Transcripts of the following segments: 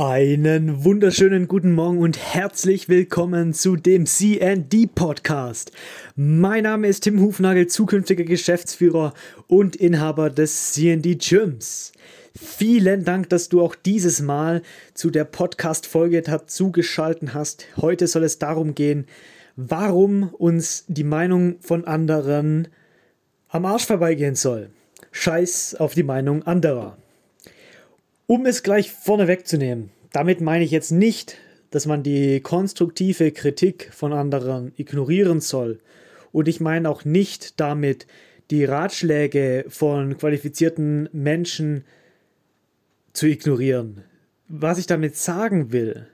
Einen wunderschönen guten Morgen und herzlich willkommen zu dem CND Podcast. Mein Name ist Tim Hufnagel, zukünftiger Geschäftsführer und Inhaber des CND Gyms. Vielen Dank, dass du auch dieses Mal zu der Podcast-Folge dazugeschalten hast. Heute soll es darum gehen, warum uns die Meinung von anderen am Arsch vorbeigehen soll. Scheiß auf die Meinung anderer. Um es gleich vorne wegzunehmen, damit meine ich jetzt nicht, dass man die konstruktive Kritik von anderen ignorieren soll. Und ich meine auch nicht damit, die Ratschläge von qualifizierten Menschen zu ignorieren. Was ich damit sagen will,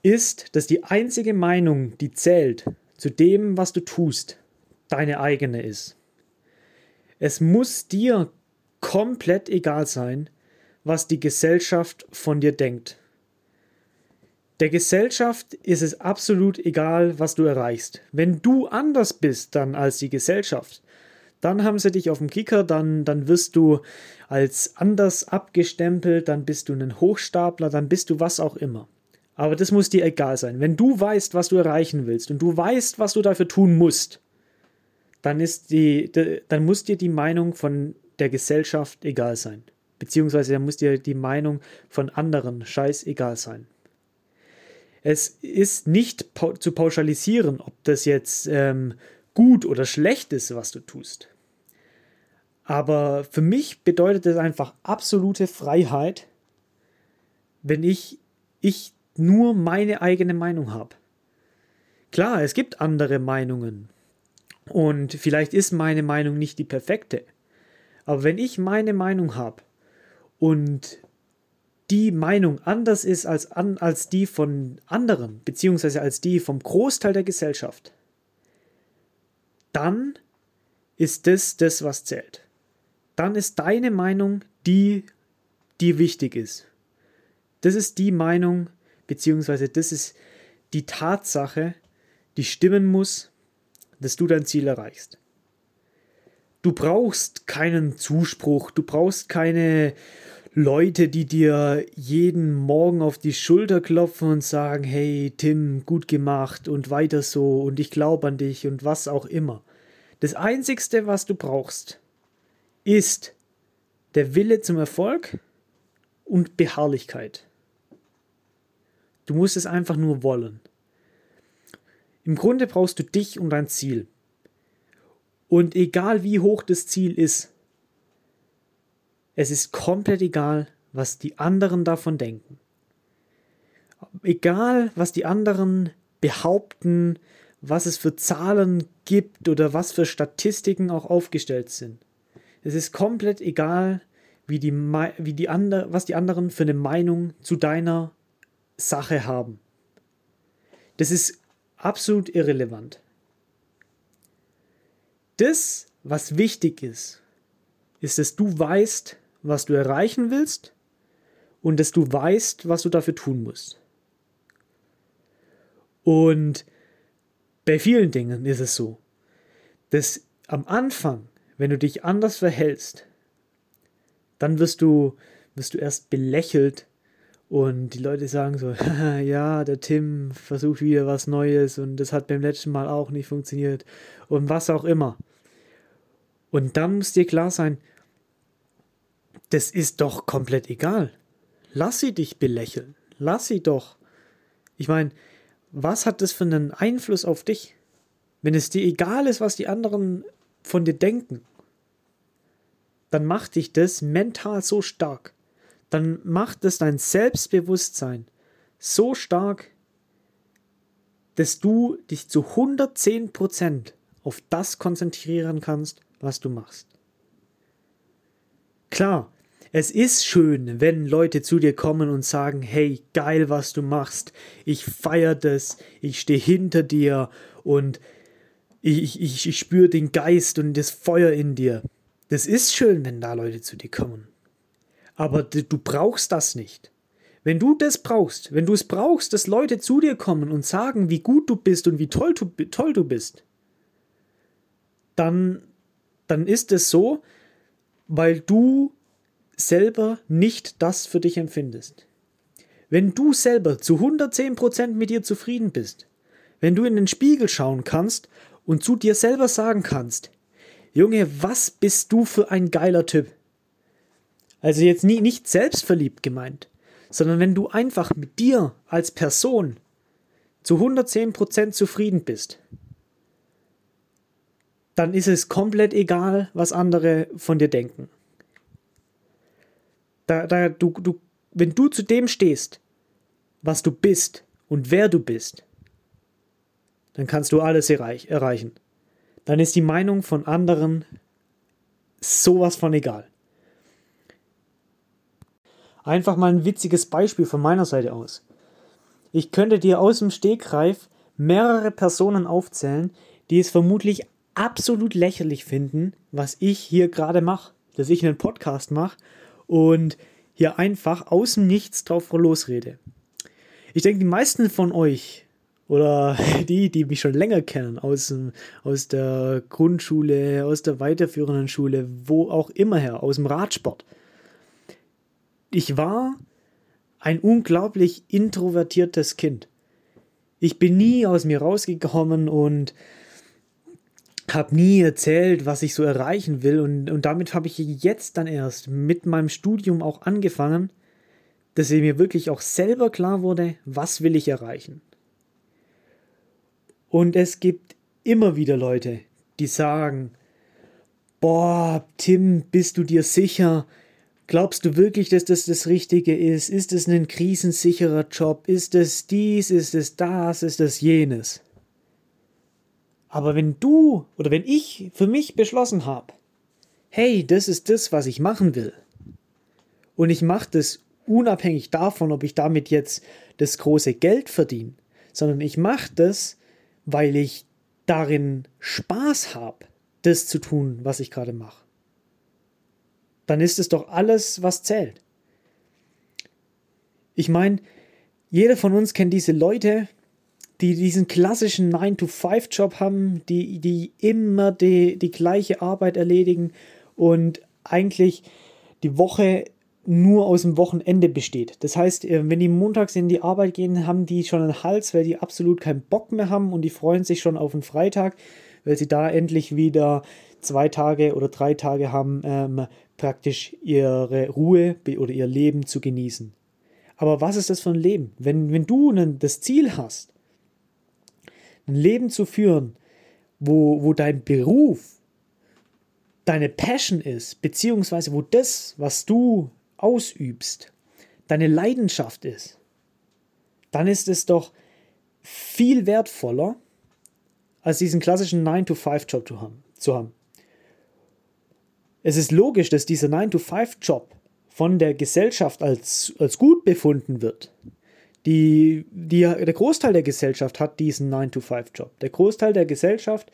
ist, dass die einzige Meinung, die zählt zu dem, was du tust, deine eigene ist. Es muss dir komplett egal sein, was die Gesellschaft von dir denkt. Der Gesellschaft ist es absolut egal, was du erreichst. Wenn du anders bist dann als die Gesellschaft, dann haben sie dich auf dem Kicker, dann, dann wirst du als anders abgestempelt, dann bist du ein Hochstapler, dann bist du was auch immer. Aber das muss dir egal sein. Wenn du weißt, was du erreichen willst und du weißt, was du dafür tun musst, dann, ist die, dann muss dir die Meinung von der Gesellschaft egal sein beziehungsweise da muss dir die Meinung von anderen scheißegal sein. Es ist nicht zu pauschalisieren, ob das jetzt ähm, gut oder schlecht ist, was du tust. Aber für mich bedeutet es einfach absolute Freiheit, wenn ich, ich nur meine eigene Meinung habe. Klar, es gibt andere Meinungen. Und vielleicht ist meine Meinung nicht die perfekte. Aber wenn ich meine Meinung habe, und die Meinung anders ist als, an, als die von anderen, beziehungsweise als die vom Großteil der Gesellschaft, dann ist das das, was zählt. Dann ist deine Meinung die, die wichtig ist. Das ist die Meinung, beziehungsweise das ist die Tatsache, die stimmen muss, dass du dein Ziel erreichst. Du brauchst keinen Zuspruch, du brauchst keine Leute, die dir jeden Morgen auf die Schulter klopfen und sagen, hey Tim, gut gemacht und weiter so und ich glaube an dich und was auch immer. Das Einzigste, was du brauchst, ist der Wille zum Erfolg und Beharrlichkeit. Du musst es einfach nur wollen. Im Grunde brauchst du dich und dein Ziel. Und egal wie hoch das Ziel ist, es ist komplett egal, was die anderen davon denken. Egal, was die anderen behaupten, was es für Zahlen gibt oder was für Statistiken auch aufgestellt sind. Es ist komplett egal, wie die, wie die andre, was die anderen für eine Meinung zu deiner Sache haben. Das ist absolut irrelevant. Das, was wichtig ist, ist, dass du weißt, was du erreichen willst und dass du weißt, was du dafür tun musst. Und bei vielen Dingen ist es so, dass am Anfang, wenn du dich anders verhältst, dann wirst du, wirst du erst belächelt und die Leute sagen so, ja, der Tim versucht wieder was Neues und das hat beim letzten Mal auch nicht funktioniert und was auch immer. Und dann muss dir klar sein, das ist doch komplett egal. Lass sie dich belächeln. Lass sie doch. Ich meine, was hat das für einen Einfluss auf dich? Wenn es dir egal ist, was die anderen von dir denken, dann macht dich das mental so stark. Dann macht es dein Selbstbewusstsein so stark, dass du dich zu 110% auf das konzentrieren kannst, was du machst. Klar, es ist schön, wenn Leute zu dir kommen und sagen, hey, geil, was du machst. Ich feiere das, ich stehe hinter dir und ich, ich, ich spüre den Geist und das Feuer in dir. Das ist schön, wenn da Leute zu dir kommen. Aber du brauchst das nicht. Wenn du das brauchst, wenn du es brauchst, dass Leute zu dir kommen und sagen, wie gut du bist und wie toll du, toll du bist, dann, dann ist es so, weil du selber nicht das für dich empfindest. Wenn du selber zu 110% mit dir zufrieden bist, wenn du in den Spiegel schauen kannst und zu dir selber sagen kannst, Junge, was bist du für ein geiler Typ? Also jetzt nie, nicht selbstverliebt gemeint, sondern wenn du einfach mit dir als Person zu 110% zufrieden bist, dann ist es komplett egal, was andere von dir denken. Da, da, du, du, wenn du zu dem stehst, was du bist und wer du bist, dann kannst du alles erreich, erreichen. Dann ist die Meinung von anderen sowas von egal. Einfach mal ein witziges Beispiel von meiner Seite aus. Ich könnte dir aus dem Stegreif mehrere Personen aufzählen, die es vermutlich absolut lächerlich finden, was ich hier gerade mache, dass ich einen Podcast mache und hier einfach aus dem Nichts drauf losrede. Ich denke, die meisten von euch oder die, die mich schon länger kennen, aus, aus der Grundschule, aus der weiterführenden Schule, wo auch immer her, aus dem Radsport. Ich war ein unglaublich introvertiertes Kind. Ich bin nie aus mir rausgekommen und habe nie erzählt, was ich so erreichen will. Und, und damit habe ich jetzt dann erst mit meinem Studium auch angefangen, dass mir wirklich auch selber klar wurde, was will ich erreichen. Und es gibt immer wieder Leute, die sagen, boah, Tim, bist du dir sicher? Glaubst du wirklich, dass das das Richtige ist? Ist es ein krisensicherer Job? Ist es dies? Ist es das? Ist es jenes? Aber wenn du oder wenn ich für mich beschlossen habe, hey, das ist das, was ich machen will, und ich mache das unabhängig davon, ob ich damit jetzt das große Geld verdiene, sondern ich mache das, weil ich darin Spaß habe, das zu tun, was ich gerade mache, dann ist es doch alles, was zählt. Ich meine, jeder von uns kennt diese Leute, die diesen klassischen 9-to-5-Job haben, die, die immer die, die gleiche Arbeit erledigen und eigentlich die Woche nur aus dem Wochenende besteht. Das heißt, äh, wenn die montags in die Arbeit gehen, haben die schon einen Hals, weil die absolut keinen Bock mehr haben und die freuen sich schon auf den Freitag, weil sie da endlich wieder zwei Tage oder drei Tage haben, ähm, praktisch ihre Ruhe oder ihr Leben zu genießen. Aber was ist das für ein Leben? Wenn, wenn du das Ziel hast, ein Leben zu führen, wo, wo dein Beruf deine Passion ist, beziehungsweise wo das, was du ausübst, deine Leidenschaft ist, dann ist es doch viel wertvoller, als diesen klassischen 9-to-5-Job zu haben. Es ist logisch, dass dieser 9-to-5-Job von der Gesellschaft als, als gut befunden wird. Die, die, der Großteil der Gesellschaft hat diesen 9-to-5-Job. Der Großteil der Gesellschaft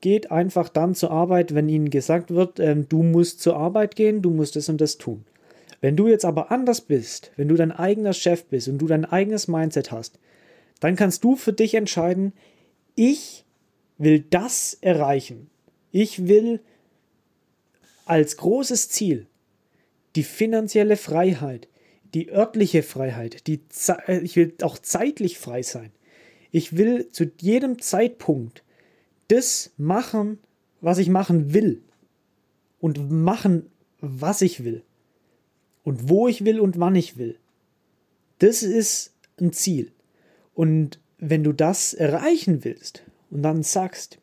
geht einfach dann zur Arbeit, wenn ihnen gesagt wird, ähm, du musst zur Arbeit gehen, du musst das und das tun. Wenn du jetzt aber anders bist, wenn du dein eigener Chef bist und du dein eigenes Mindset hast, dann kannst du für dich entscheiden, ich will das erreichen. Ich will als großes Ziel die finanzielle Freiheit, die örtliche Freiheit, die äh, ich will auch zeitlich frei sein. Ich will zu jedem Zeitpunkt das machen, was ich machen will. Und machen, was ich will. Und wo ich will und wann ich will. Das ist ein Ziel. Und wenn du das erreichen willst und dann sagst,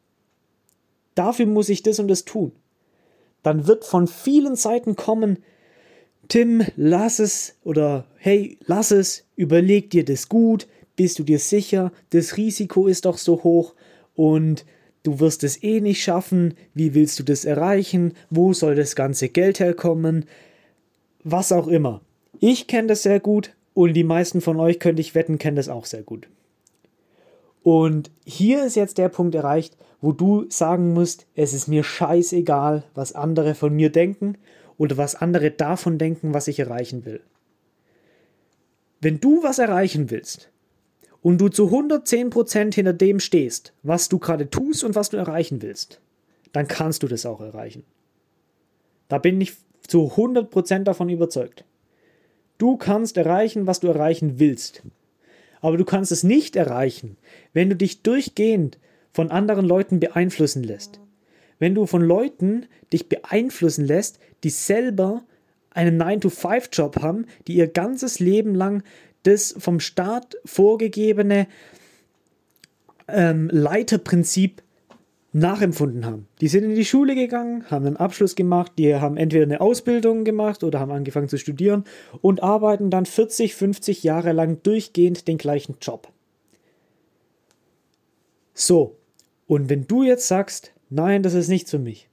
dafür muss ich das und das tun, dann wird von vielen Seiten kommen, Tim, lass es oder hey, lass es, überleg dir das gut, bist du dir sicher, das Risiko ist doch so hoch und du wirst es eh nicht schaffen, wie willst du das erreichen, wo soll das ganze Geld herkommen, was auch immer. Ich kenne das sehr gut und die meisten von euch, könnte ich wetten, kennen das auch sehr gut. Und hier ist jetzt der Punkt erreicht, wo du sagen musst, es ist mir scheißegal, was andere von mir denken oder was andere davon denken, was ich erreichen will. Wenn du was erreichen willst und du zu 110% hinter dem stehst, was du gerade tust und was du erreichen willst, dann kannst du das auch erreichen. Da bin ich zu 100% davon überzeugt. Du kannst erreichen, was du erreichen willst. Aber du kannst es nicht erreichen, wenn du dich durchgehend von anderen Leuten beeinflussen lässt. Wenn du von Leuten dich beeinflussen lässt, die selber einen 9-to-5-Job haben, die ihr ganzes Leben lang das vom Staat vorgegebene ähm, Leiterprinzip nachempfunden haben. Die sind in die Schule gegangen, haben einen Abschluss gemacht, die haben entweder eine Ausbildung gemacht oder haben angefangen zu studieren und arbeiten dann 40, 50 Jahre lang durchgehend den gleichen Job. So, und wenn du jetzt sagst, nein, das ist nicht für mich,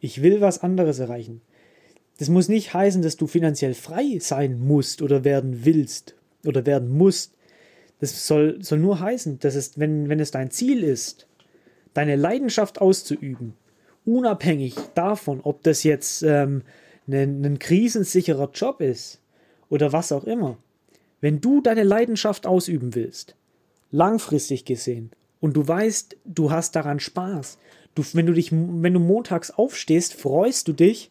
ich will was anderes erreichen, das muss nicht heißen, dass du finanziell frei sein musst oder werden willst oder werden musst. Das soll, soll nur heißen, dass es, wenn, wenn es dein Ziel ist, deine Leidenschaft auszuüben, unabhängig davon, ob das jetzt ähm, ein, ein krisensicherer Job ist oder was auch immer, wenn du deine Leidenschaft ausüben willst, langfristig gesehen, und du weißt, du hast daran Spaß, du, wenn du dich, wenn du montags aufstehst, freust du dich,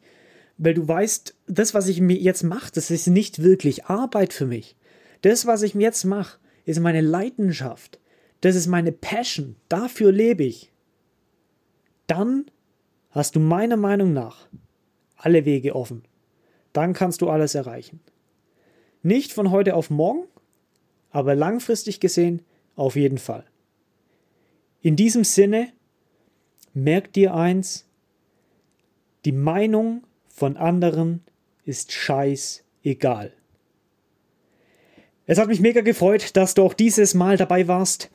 weil du weißt, das, was ich mir jetzt mache, das ist nicht wirklich Arbeit für mich. Das, was ich mir jetzt mache, ist meine Leidenschaft. Das ist meine Passion. Dafür lebe ich dann hast du meiner Meinung nach alle Wege offen. Dann kannst du alles erreichen. Nicht von heute auf morgen, aber langfristig gesehen auf jeden Fall. In diesem Sinne, merk dir eins, die Meinung von anderen ist scheißegal. Es hat mich mega gefreut, dass du auch dieses Mal dabei warst.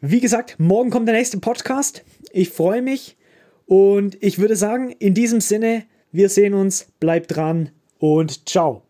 Wie gesagt, morgen kommt der nächste Podcast. Ich freue mich und ich würde sagen, in diesem Sinne, wir sehen uns, bleibt dran und ciao.